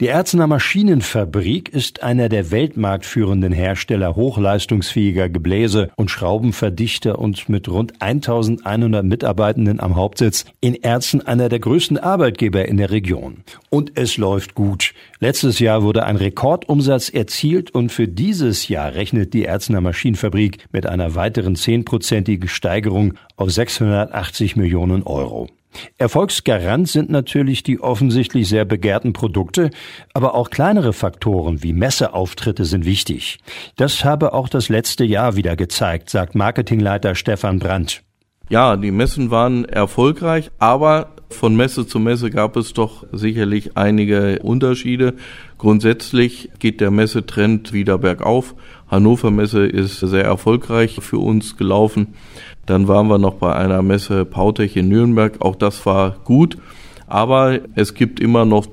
Die Erzener Maschinenfabrik ist einer der weltmarktführenden Hersteller hochleistungsfähiger Gebläse und Schraubenverdichter und mit rund 1100 Mitarbeitenden am Hauptsitz in Erzen einer der größten Arbeitgeber in der Region. Und es läuft gut. Letztes Jahr wurde ein Rekordumsatz erzielt und für dieses Jahr rechnet die Erzener Maschinenfabrik mit einer weiteren zehnprozentigen Steigerung auf 680 Millionen Euro. Erfolgsgarant sind natürlich die offensichtlich sehr begehrten Produkte, aber auch kleinere Faktoren wie Messeauftritte sind wichtig. Das habe auch das letzte Jahr wieder gezeigt, sagt Marketingleiter Stefan Brandt. Ja, die Messen waren erfolgreich, aber von Messe zu Messe gab es doch sicherlich einige Unterschiede. Grundsätzlich geht der Messetrend wieder bergauf. Hannover Messe ist sehr erfolgreich für uns gelaufen. Dann waren wir noch bei einer Messe Pautech in Nürnberg. Auch das war gut. Aber es gibt immer noch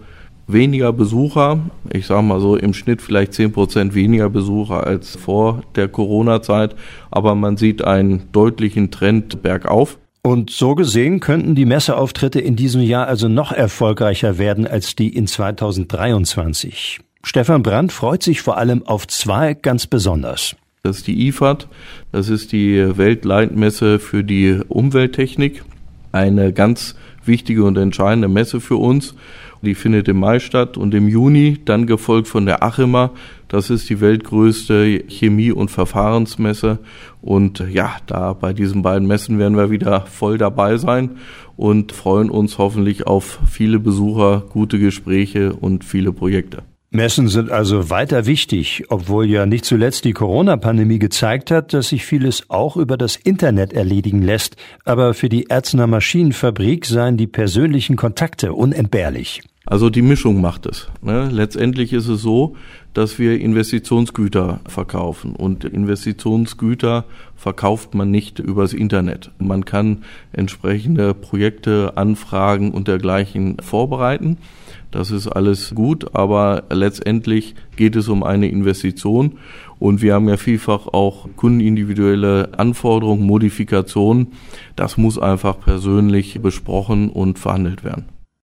weniger Besucher. Ich sage mal so im Schnitt vielleicht zehn Prozent weniger Besucher als vor der Corona-Zeit. Aber man sieht einen deutlichen Trend bergauf. Und so gesehen könnten die Messeauftritte in diesem Jahr also noch erfolgreicher werden als die in 2023. Stefan Brandt freut sich vor allem auf zwei ganz besonders. Das ist die IFAD, das ist die Weltleitmesse für die Umwelttechnik. Eine ganz wichtige und entscheidende Messe für uns. Die findet im Mai statt und im Juni dann gefolgt von der Achima. Das ist die weltgrößte Chemie- und Verfahrensmesse. Und ja, da bei diesen beiden Messen werden wir wieder voll dabei sein und freuen uns hoffentlich auf viele Besucher, gute Gespräche und viele Projekte. Messen sind also weiter wichtig, obwohl ja nicht zuletzt die Corona-Pandemie gezeigt hat, dass sich vieles auch über das Internet erledigen lässt. Aber für die Erzner Maschinenfabrik seien die persönlichen Kontakte unentbehrlich. Also die Mischung macht es. Ne? Letztendlich ist es so, dass wir Investitionsgüter verkaufen. Und Investitionsgüter verkauft man nicht übers Internet. Man kann entsprechende Projekte, Anfragen und dergleichen vorbereiten. Das ist alles gut, aber letztendlich geht es um eine Investition und wir haben ja vielfach auch kundenindividuelle Anforderungen, Modifikationen. Das muss einfach persönlich besprochen und verhandelt werden.